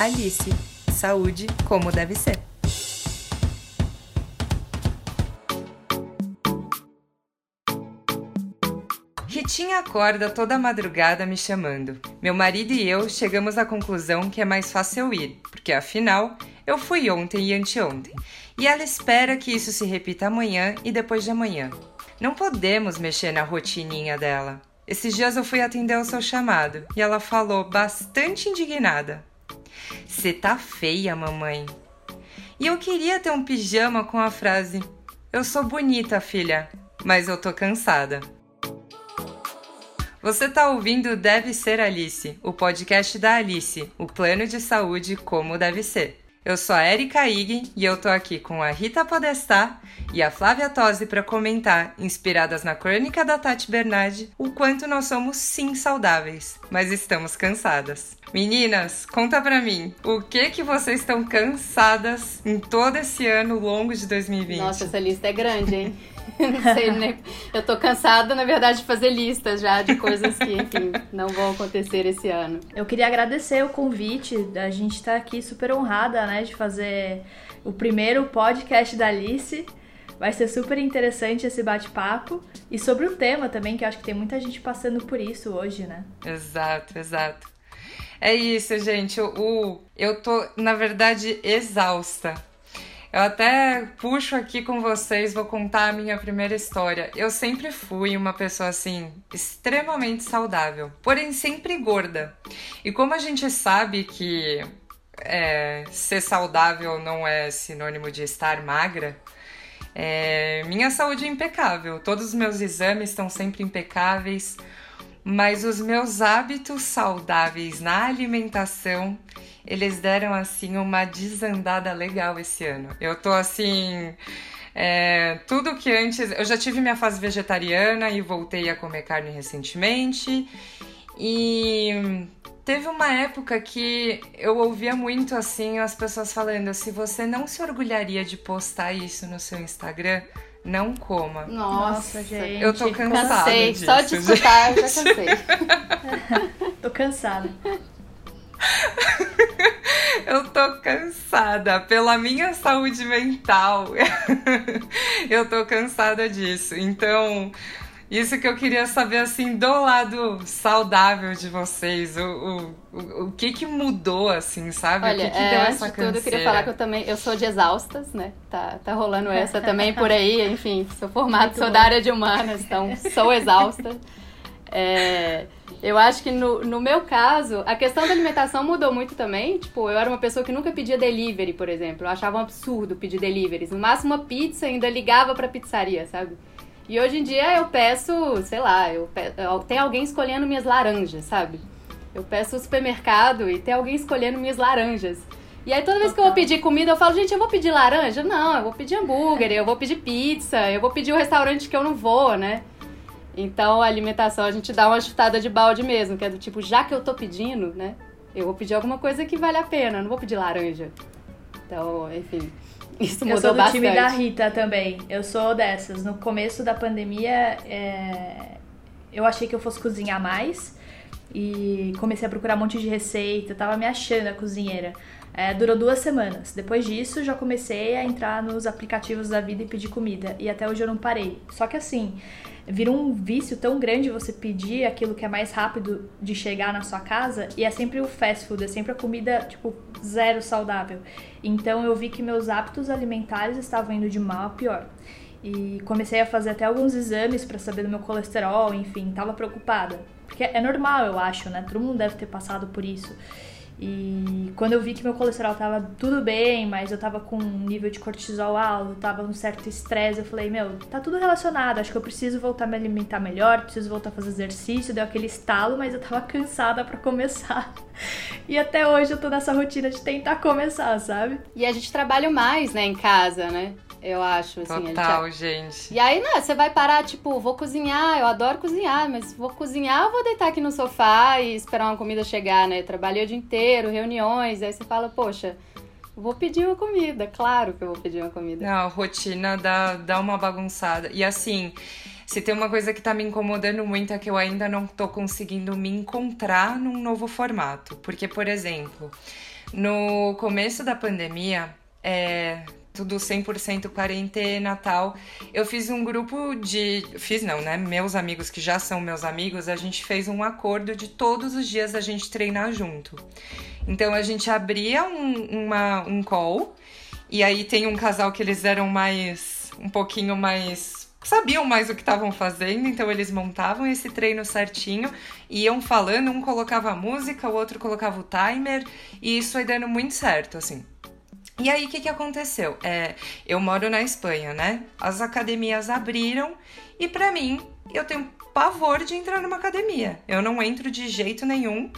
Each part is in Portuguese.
Alice. Saúde como deve ser. Ritinha acorda toda madrugada me chamando. Meu marido e eu chegamos à conclusão que é mais fácil eu ir, porque afinal eu fui ontem e anteontem. E ela espera que isso se repita amanhã e depois de amanhã. Não podemos mexer na rotininha dela. Esses dias eu fui atender o seu chamado e ela falou, bastante indignada: Você tá feia, mamãe. E eu queria ter um pijama com a frase: Eu sou bonita, filha, mas eu tô cansada. Você tá ouvindo Deve Ser Alice, o podcast da Alice, o plano de saúde como deve ser. Eu sou a Erika Ig e eu tô aqui com a Rita Podestá e a Flávia Tosi para comentar, inspiradas na crônica da Tati Bernardi, o quanto nós somos sim saudáveis, mas estamos cansadas. Meninas, conta pra mim, o que que vocês estão cansadas em todo esse ano longo de 2020? Nossa, essa lista é grande, hein? não sei, né? Eu tô cansada, na verdade, de fazer listas já de coisas que, enfim, não vão acontecer esse ano. Eu queria agradecer o convite, a gente tá aqui super honrada, né, de fazer o primeiro podcast da Alice. Vai ser super interessante esse bate-papo. E sobre o tema também, que eu acho que tem muita gente passando por isso hoje, né? Exato, exato. É isso, gente. O, eu tô, na verdade, exausta eu até puxo aqui com vocês, vou contar a minha primeira história. Eu sempre fui uma pessoa assim, extremamente saudável, porém sempre gorda. E como a gente sabe que é, ser saudável não é sinônimo de estar magra, é, minha saúde é impecável. Todos os meus exames estão sempre impecáveis, mas os meus hábitos saudáveis na alimentação eles deram assim uma desandada legal esse ano. Eu tô assim. É, tudo que antes. Eu já tive minha fase vegetariana e voltei a comer carne recentemente. E teve uma época que eu ouvia muito assim as pessoas falando: se você não se orgulharia de postar isso no seu Instagram, não coma. Nossa, gente. Eu tô cansada. Cansei. Disso, Só de escutar, eu já cansei. tô cansada. Eu tô cansada pela minha saúde mental. eu tô cansada disso. Então, isso que eu queria saber, assim, do lado saudável de vocês. O, o, o, o que que mudou, assim, sabe? Olha, o que, que é, deu antes essa de tudo, eu queria falar que eu também, eu sou de exaustas, né? Tá, tá rolando essa também por aí, enfim, sou formada, sou da área de humanas, então sou exausta. É, eu acho que no, no meu caso, a questão da alimentação mudou muito também. Tipo, eu era uma pessoa que nunca pedia delivery, por exemplo. Eu achava um absurdo pedir deliveries. No máximo uma pizza, ainda ligava pra pizzaria, sabe? E hoje em dia eu peço, sei lá, eu pe... tem alguém escolhendo minhas laranjas, sabe? Eu peço o supermercado e tem alguém escolhendo minhas laranjas. E aí toda vez que eu vou pedir comida, eu falo, gente, eu vou pedir laranja? Não, eu vou pedir hambúrguer, eu vou pedir pizza, eu vou pedir o restaurante que eu não vou, né? Então, a alimentação a gente dá uma chutada de balde mesmo, que é do tipo, já que eu tô pedindo, né? Eu vou pedir alguma coisa que vale a pena, não vou pedir laranja. Então, enfim, isso mudou eu sou do bastante. time da Rita também. Eu sou dessas. No começo da pandemia, é... eu achei que eu fosse cozinhar mais e comecei a procurar um monte de receita, tava me achando a cozinheira. É, durou duas semanas. Depois disso, já comecei a entrar nos aplicativos da vida e pedir comida. E até hoje eu não parei. Só que assim, vira um vício tão grande você pedir aquilo que é mais rápido de chegar na sua casa. E é sempre o fast food, é sempre a comida, tipo, zero saudável. Então eu vi que meus hábitos alimentares estavam indo de mal a pior. E comecei a fazer até alguns exames para saber do meu colesterol, enfim, tava preocupada. Porque é normal, eu acho, né? Todo mundo deve ter passado por isso. E quando eu vi que meu colesterol tava tudo bem, mas eu tava com um nível de cortisol alto, tava um certo estresse, eu falei, meu, tá tudo relacionado, acho que eu preciso voltar a me alimentar melhor, preciso voltar a fazer exercício, deu aquele estalo, mas eu tava cansada para começar. E até hoje eu tô nessa rotina de tentar começar, sabe? E a gente trabalha mais, né, em casa, né? Eu acho, assim. Total, gente... gente. E aí, né, você vai parar, tipo, vou cozinhar, eu adoro cozinhar, mas vou cozinhar, eu vou deitar aqui no sofá e esperar uma comida chegar, né? Trabalhei o dia inteiro, reuniões, aí você fala, poxa, vou pedir uma comida, claro que eu vou pedir uma comida. Não, a rotina dá, dá uma bagunçada. E assim, se tem uma coisa que tá me incomodando muito é que eu ainda não tô conseguindo me encontrar num novo formato. Porque, por exemplo, no começo da pandemia, é, tudo 100% quarentena tal. Eu fiz um grupo de. Fiz não, né? Meus amigos, que já são meus amigos, a gente fez um acordo de todos os dias a gente treinar junto. Então a gente abria um, uma, um call, e aí tem um casal que eles eram mais. um pouquinho mais sabiam mais o que estavam fazendo, então eles montavam esse treino certinho, iam falando, um colocava a música, o outro colocava o timer, e isso foi dando muito certo, assim. E aí, o que, que aconteceu? É, eu moro na Espanha, né? As academias abriram e, para mim, eu tenho pavor de entrar numa academia. Eu não entro de jeito nenhum,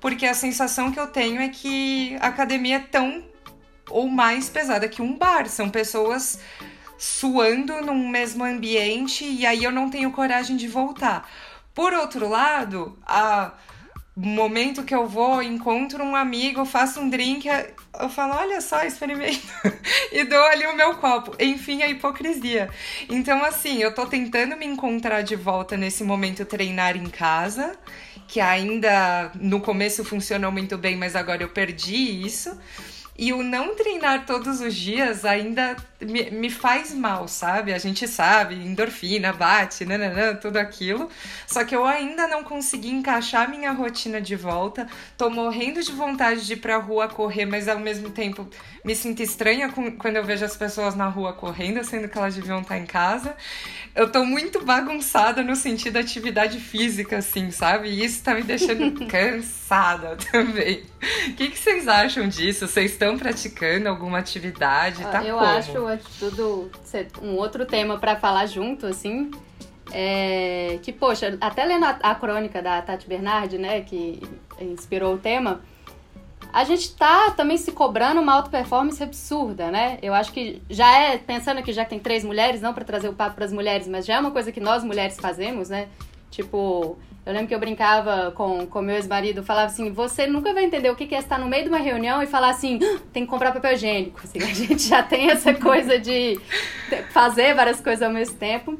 porque a sensação que eu tenho é que a academia é tão ou mais pesada que um bar. São pessoas suando num mesmo ambiente e aí eu não tenho coragem de voltar. Por outro lado, a momento que eu vou, encontro um amigo, faço um drink, eu falo, olha só, experimento. e dou ali o meu copo. Enfim, a hipocrisia. Então, assim, eu tô tentando me encontrar de volta nesse momento treinar em casa, que ainda no começo funcionou muito bem, mas agora eu perdi isso. E o não treinar todos os dias ainda me, me faz mal, sabe? A gente sabe, endorfina, bate, nananã, tudo aquilo. Só que eu ainda não consegui encaixar minha rotina de volta. Tô morrendo de vontade de ir pra rua correr, mas ao mesmo tempo me sinto estranha com, quando eu vejo as pessoas na rua correndo, sendo que elas deviam estar em casa. Eu tô muito bagunçada no sentido da atividade física, assim, sabe? E isso tá me deixando cansada também. O que, que vocês acham disso? Vocês estão praticando alguma atividade? Tá eu como? acho tudo um outro tema para falar junto, assim. É, que, poxa, até lendo a, a, crônica da Tati Bernardi, né, que inspirou o tema, a gente tá também se cobrando uma auto performance absurda, né? Eu acho que já é, pensando que já tem três mulheres, não para trazer o papo para as mulheres, mas já é uma coisa que nós mulheres fazemos, né? Tipo, eu lembro que eu brincava com, com meu ex-marido, falava assim: você nunca vai entender o que é estar no meio de uma reunião e falar assim, ah, tem que comprar papel higiênico. Assim, a gente já tem essa coisa de fazer várias coisas ao mesmo tempo.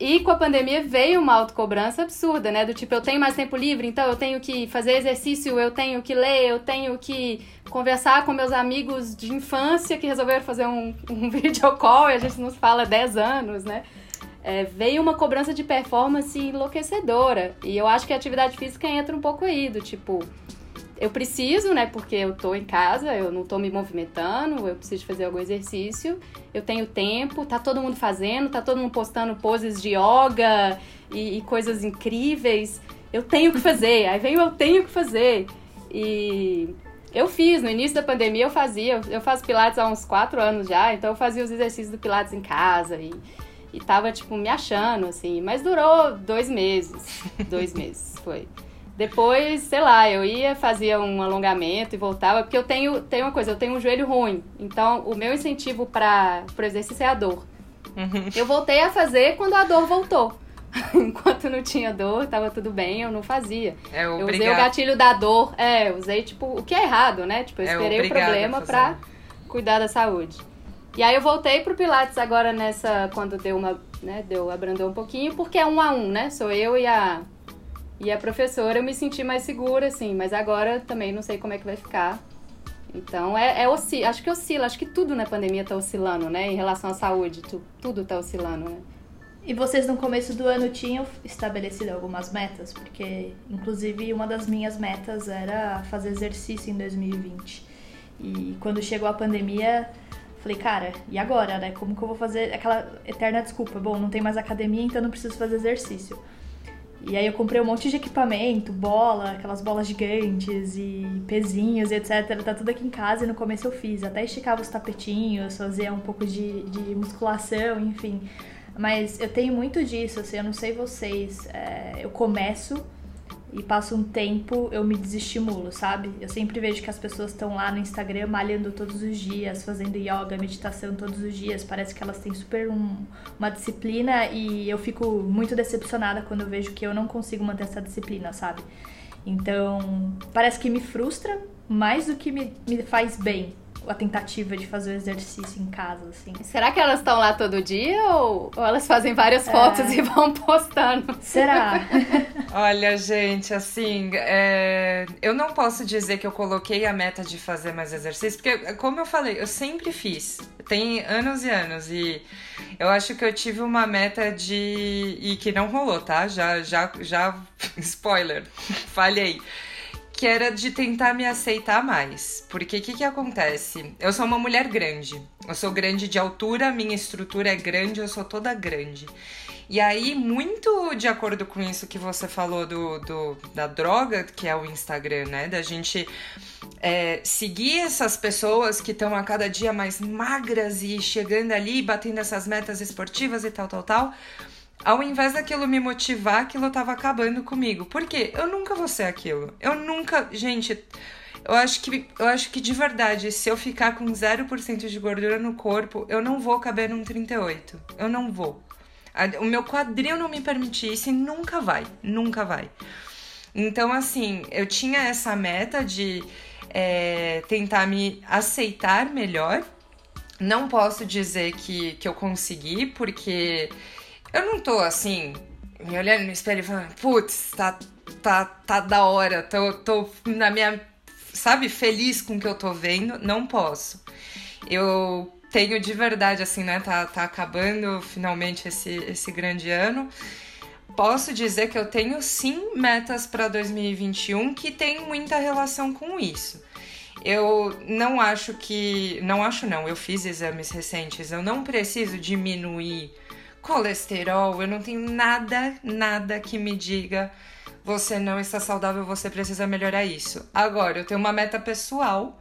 E com a pandemia veio uma autocobrança absurda, né? Do tipo, eu tenho mais tempo livre, então eu tenho que fazer exercício, eu tenho que ler, eu tenho que conversar com meus amigos de infância que resolveram fazer um, um video call e a gente nos fala 10 anos, né? É, veio uma cobrança de performance enlouquecedora. E eu acho que a atividade física entra um pouco aí, do tipo, eu preciso, né? Porque eu tô em casa, eu não tô me movimentando, eu preciso fazer algum exercício, eu tenho tempo, tá todo mundo fazendo, tá todo mundo postando poses de yoga e, e coisas incríveis. Eu tenho que fazer, aí vem eu tenho que fazer. E eu fiz, no início da pandemia eu fazia, eu faço pilates há uns quatro anos já, então eu fazia os exercícios do pilates em casa e e tava, tipo, me achando, assim. Mas durou dois meses. Dois meses, foi. Depois, sei lá, eu ia, fazia um alongamento e voltava, porque eu tenho, tenho uma coisa, eu tenho um joelho ruim. Então, o meu incentivo para o exercício é a dor. Uhum. Eu voltei a fazer quando a dor voltou. Enquanto não tinha dor, tava tudo bem, eu não fazia. É, eu usei o gatilho da dor. É, usei, tipo, o que é errado, né? Tipo, eu é esperei é o problema pra cuidar da saúde. E aí eu voltei pro Pilates agora nessa, quando deu uma, né, deu, abrandou um pouquinho, porque é um a um, né? Sou eu e a, e a professora, eu me senti mais segura, assim, mas agora também não sei como é que vai ficar. Então, é, é acho que oscila, acho que tudo na pandemia tá oscilando, né? Em relação à saúde, tu, tudo tá oscilando, né? E vocês no começo do ano tinham estabelecido algumas metas? Porque, inclusive, uma das minhas metas era fazer exercício em 2020. E quando chegou a pandemia, Falei, cara, e agora, né? Como que eu vou fazer aquela eterna desculpa? Bom, não tem mais academia, então não preciso fazer exercício. E aí eu comprei um monte de equipamento, bola, aquelas bolas gigantes e pezinhos etc. Tá tudo aqui em casa e no começo eu fiz. Até esticava os tapetinhos, fazia um pouco de, de musculação, enfim. Mas eu tenho muito disso, assim, eu não sei vocês. É, eu começo e passa um tempo, eu me desestimulo, sabe? Eu sempre vejo que as pessoas estão lá no Instagram malhando todos os dias, fazendo yoga, meditação todos os dias. Parece que elas têm super um, uma disciplina e eu fico muito decepcionada quando eu vejo que eu não consigo manter essa disciplina, sabe? Então, parece que me frustra mais do que me, me faz bem. A tentativa de fazer o exercício em casa, assim. Será que elas estão lá todo dia ou, ou elas fazem várias fotos é... e vão postando? Será? Olha, gente, assim, é... eu não posso dizer que eu coloquei a meta de fazer mais exercício, porque, como eu falei, eu sempre fiz. Tem anos e anos e eu acho que eu tive uma meta de. e que não rolou, tá? Já, já, já. Spoiler, falhei que era de tentar me aceitar mais. Porque o que, que acontece? Eu sou uma mulher grande. Eu sou grande de altura, minha estrutura é grande, eu sou toda grande. E aí, muito de acordo com isso que você falou do, do da droga, que é o Instagram, né? Da gente é, seguir essas pessoas que estão a cada dia mais magras e chegando ali, batendo essas metas esportivas e tal, tal, tal ao invés daquilo me motivar, aquilo tava acabando comigo. Por quê? Eu nunca vou ser aquilo. Eu nunca. Gente, eu acho que, eu acho que de verdade, se eu ficar com 0% de gordura no corpo, eu não vou caber num 38. Eu não vou. O meu quadril não me permite isso e nunca vai. Nunca vai. Então, assim, eu tinha essa meta de é, tentar me aceitar melhor. Não posso dizer que, que eu consegui, porque eu não tô assim, me olhando no espelho e falando, putz, tá, tá, tá da hora, tô, tô na minha, sabe, feliz com o que eu tô vendo. Não posso. Eu tenho de verdade, assim, né? Tá, tá acabando finalmente esse, esse grande ano. Posso dizer que eu tenho sim metas para 2021 que tem muita relação com isso. Eu não acho que. Não acho, não. Eu fiz exames recentes. Eu não preciso diminuir colesterol, eu não tenho nada, nada que me diga você não está saudável, você precisa melhorar isso. Agora, eu tenho uma meta pessoal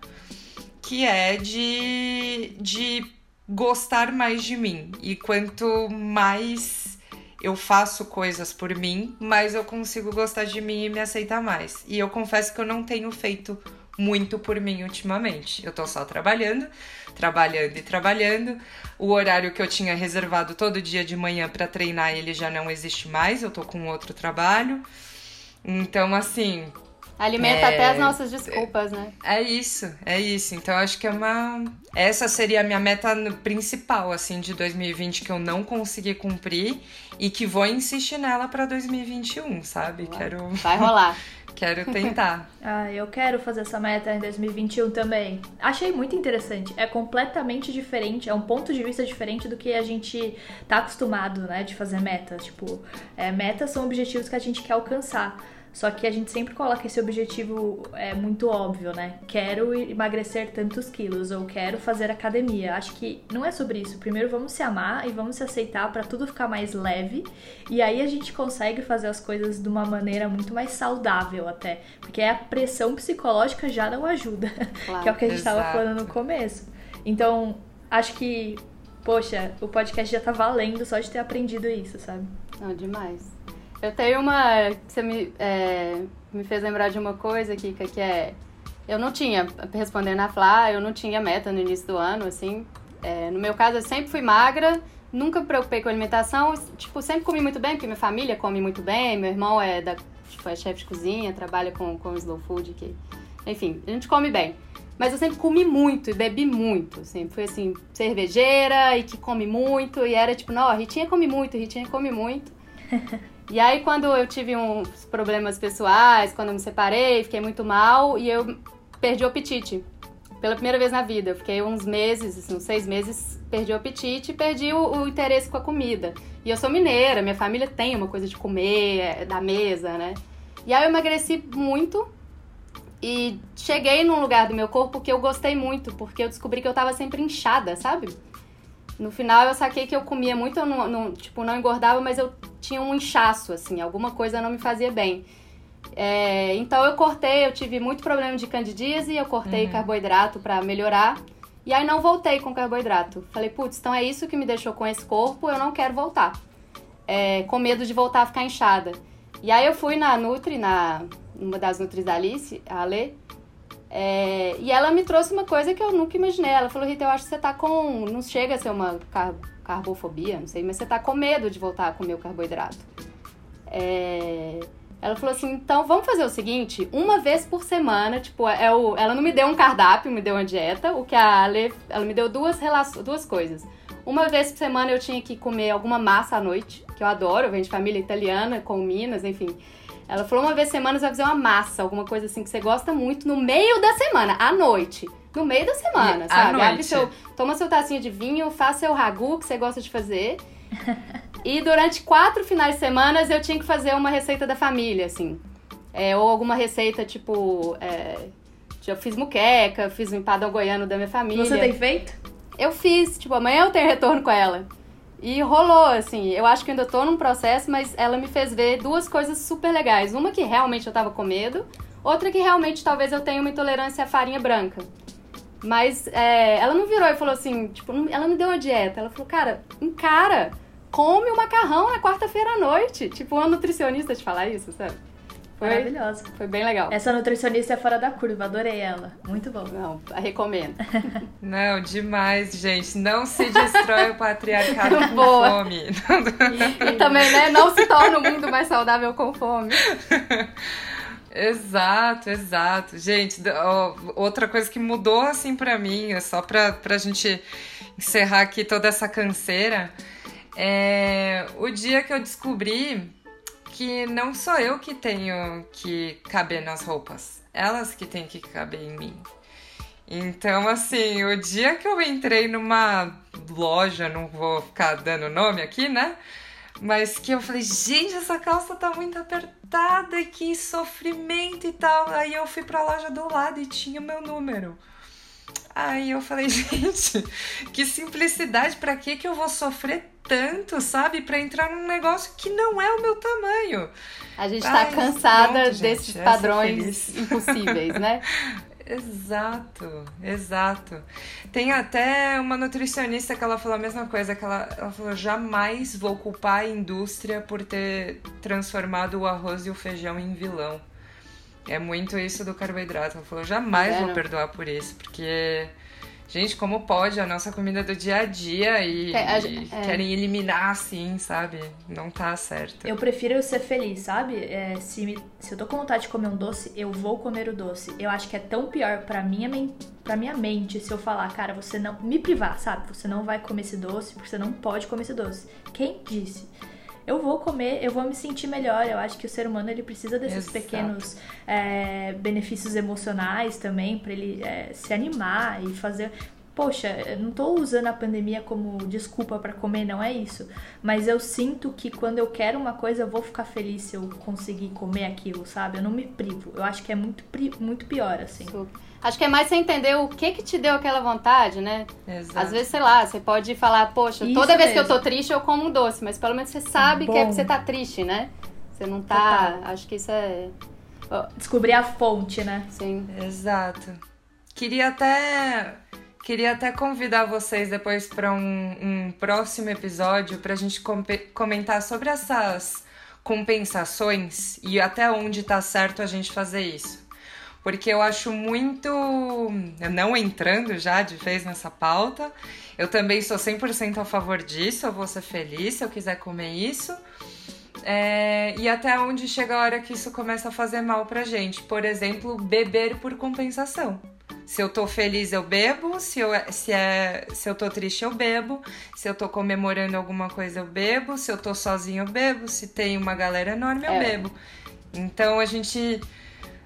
que é de, de gostar mais de mim. E quanto mais eu faço coisas por mim, mais eu consigo gostar de mim e me aceitar mais. E eu confesso que eu não tenho feito muito por mim ultimamente. Eu tô só trabalhando, trabalhando e trabalhando. O horário que eu tinha reservado todo dia de manhã para treinar, ele já não existe mais, eu tô com outro trabalho. Então, assim, Alimenta é... até as nossas desculpas, né? É isso, é isso. Então acho que é uma. Essa seria a minha meta principal, assim, de 2020, que eu não consegui cumprir e que vou insistir nela para 2021, sabe? Quero. Vai rolar. Quero tentar. ah, eu quero fazer essa meta em 2021 também. Achei muito interessante. É completamente diferente, é um ponto de vista diferente do que a gente tá acostumado, né, de fazer metas. Tipo, é, metas são objetivos que a gente quer alcançar. Só que a gente sempre coloca esse objetivo é muito óbvio, né? Quero emagrecer tantos quilos ou quero fazer academia. Acho que não é sobre isso. Primeiro vamos se amar e vamos se aceitar para tudo ficar mais leve. E aí a gente consegue fazer as coisas de uma maneira muito mais saudável até, porque a pressão psicológica já não ajuda, claro, que é o que a gente estava falando no começo. Então, acho que poxa, o podcast já tá valendo só de ter aprendido isso, sabe? Não, demais. Eu tenho uma. Você me, é, me fez lembrar de uma coisa, Kika, que é. Eu não tinha, respondendo a Flá, eu não tinha meta no início do ano, assim. É, no meu caso, eu sempre fui magra, nunca me preocupei com alimentação. Tipo, sempre comi muito bem, porque minha família come muito bem. Meu irmão é, da, tipo, é chefe de cozinha, trabalha com, com slow food. Que, enfim, a gente come bem. Mas eu sempre comi muito e bebi muito. Sempre fui assim, cervejeira e que come muito. E era tipo, não, a Ritinha come muito, a Ritinha come muito. E aí, quando eu tive uns problemas pessoais, quando eu me separei, fiquei muito mal e eu perdi o apetite. Pela primeira vez na vida. Eu fiquei uns meses, assim, uns seis meses, perdi o apetite e perdi o, o interesse com a comida. E eu sou mineira, minha família tem uma coisa de comer, é, da mesa, né? E aí eu emagreci muito e cheguei num lugar do meu corpo que eu gostei muito, porque eu descobri que eu tava sempre inchada, sabe? No final eu saquei que eu comia muito, eu não, não, tipo, não engordava, mas eu tinha um inchaço, assim, alguma coisa não me fazia bem. É, então eu cortei, eu tive muito problema de candidíase, eu cortei uhum. carboidrato para melhorar. E aí não voltei com carboidrato. Falei, putz, então é isso que me deixou com esse corpo, eu não quero voltar. É, com medo de voltar a ficar inchada. E aí eu fui na Nutri, na uma das Nutris da Alice, a Ale, é, e ela me trouxe uma coisa que eu nunca imaginei. Ela falou, Rita, eu acho que você tá com. Não chega a ser uma car carbofobia, não sei, mas você tá com medo de voltar a comer o carboidrato. É, Ela falou assim: então vamos fazer o seguinte, uma vez por semana, tipo, é o, ela não me deu um cardápio, me deu uma dieta, o que a Ale, ela me deu duas, duas coisas. Uma vez por semana eu tinha que comer alguma massa à noite, que eu adoro, eu venho de família italiana, com Minas, enfim. Ela falou uma vez por semana você vai fazer uma massa, alguma coisa assim que você gosta muito, no meio da semana, à noite. No meio da semana, E sabe? Abre seu, toma seu tacinho de vinho, faça seu ragu que você gosta de fazer. E durante quatro finais de semana eu tinha que fazer uma receita da família, assim. É, ou alguma receita, tipo. É, eu fiz muqueca, fiz um empadão goiano da minha família. Você tem feito? Eu fiz, tipo, amanhã eu tenho retorno com ela. E rolou, assim. Eu acho que ainda tô num processo, mas ela me fez ver duas coisas super legais. Uma que realmente eu tava com medo, outra que realmente talvez eu tenha uma intolerância à farinha branca. Mas é, ela não virou e falou assim, tipo, não- ela me deu uma dieta. Ela falou, cara, encara, come o macarrão na quarta-feira à noite. Tipo, uma nutricionista te falar isso, sabe? Foi, Maravilhosa. foi bem legal. Essa nutricionista é fora da curva, adorei ela. Muito bom. Não, recomendo. Não, demais, gente. Não se destrói o patriarcado com Boa. fome. E também, né, não se torna o mundo mais saudável com fome. Exato, exato. Gente, ó, outra coisa que mudou assim pra mim, é só pra, pra gente encerrar aqui toda essa canseira, é o dia que eu descobri que não sou eu que tenho que caber nas roupas, elas que têm que caber em mim. Então, assim, o dia que eu entrei numa loja, não vou ficar dando nome aqui, né? Mas que eu falei, gente, essa calça tá muito apertada, que sofrimento e tal. Aí eu fui pra loja do lado e tinha o meu número. Aí eu falei, gente, que simplicidade, pra que que eu vou sofrer tanto, sabe? Pra entrar num negócio que não é o meu tamanho. A gente Ai, tá cansada pronto, gente, desses essa padrões feliz. impossíveis, né? Exato, exato. Tem até uma nutricionista que ela falou a mesma coisa, que ela, ela falou, jamais vou culpar a indústria por ter transformado o arroz e o feijão em vilão. É muito isso do carboidrato. Ela falou, jamais É, vou não. perdoar por isso, porque, gente, como pode a nossa comida do dia a dia e, É, a e é. querem eliminar assim, sabe? Não tá certo. Eu prefiro ser feliz, sabe? É, se, me- se eu tô com vontade de comer um doce, eu vou comer o doce. Eu acho que é tão pior pra minha, pra minha mente se eu falar, cara, você não. Me privar, sabe? Você não vai comer esse doce porque você não pode comer esse doce. Quem disse? Eu vou comer, eu vou me sentir melhor. Eu acho que o ser humano ele precisa desses Exato. pequenos é, benefícios emocionais também pra ele é, se animar e fazer. Poxa, eu não tô usando a pandemia como desculpa pra comer, não é isso. Mas eu sinto que quando eu quero uma coisa, eu vou ficar feliz se eu conseguir comer aquilo, sabe? Eu não me privo. Eu acho que é muito, muito pior, assim. Super. Acho que é mais você entender o que que te deu aquela vontade, né? Exato. Às vezes, sei lá, você pode falar, poxa, Isso toda vez que eu mesmo. tô triste eu como um doce, mas pelo menos você sabe que é Bom. porque você tá triste, né? Você não tá. Total. Acho que isso é. Descobrir a fonte, né? Sim. Exato. Queria até queria até convidar vocês depois para um, um próximo episódio para a gente compe- comentar sobre essas compensações e até onde tá certo a gente fazer isso. Porque eu acho muito. Não entrando já de vez nessa pauta, eu também sou 100% a favor disso. Eu vou ser feliz se eu quiser comer isso. É, e até onde chega a hora que isso começa a fazer mal pra gente. Por exemplo, beber por compensação. Se eu tô feliz, eu bebo. Se eu, se, é, se eu tô triste, eu bebo. Se eu tô comemorando alguma coisa, eu bebo. Se eu tô sozinho, eu bebo. Se tem uma galera enorme, eu É. bebo. Então a gente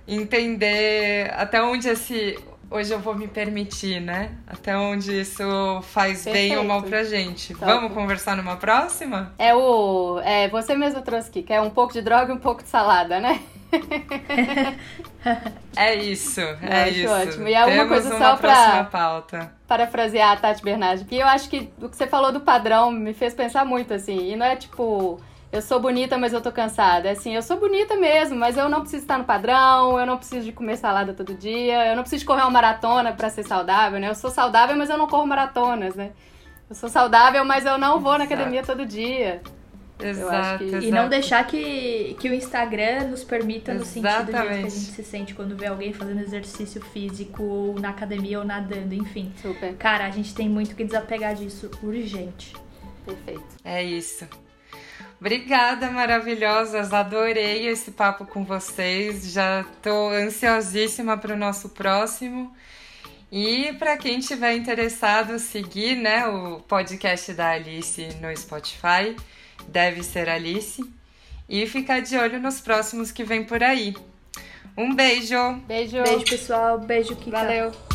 entender até onde esse. Hoje eu vou me permitir, né? Até onde isso faz bem ou Perfeito. mal pra gente. Top. Vamos conversar numa próxima? É o. É, você mesmo trouxe aqui, que é um pouco de droga e um pouco de salada, né? É isso, é acho isso. ótimo. E é uma coisa só pauta. Parafrasear a Tati Bernardi, que eu acho que o que você falou do padrão me fez pensar muito, assim. E não é tipo, eu sou bonita, mas eu tô cansada. É assim, eu sou bonita mesmo, mas eu não preciso estar no padrão, eu não preciso de comer salada todo dia, eu não preciso de correr uma maratona pra ser saudável, né? Eu sou saudável, mas eu não corro maratonas, né? Eu sou saudável, mas eu não vou na Exato. academia todo dia. Exato, que- exato. E não deixar que, que o Instagram nos permita no sentido do jeito que a Exatamente. gente se sente quando vê alguém fazendo exercício físico, ou na academia, ou nadando, enfim. Super, Cara, a gente tem muito que desapegar disso urgente. perfeito. É isso. Obrigada, maravilhosas. Adorei esse papo com vocês. Já estou ansiosíssima para o nosso próximo. E para quem tiver interessado, seguir né, o podcast da Alice no Spotify, deve ser Alice, e ficar de olho nos próximos que vem por aí. Um beijo! Beijo! Beijo, pessoal. Beijo, Kika. Valeu!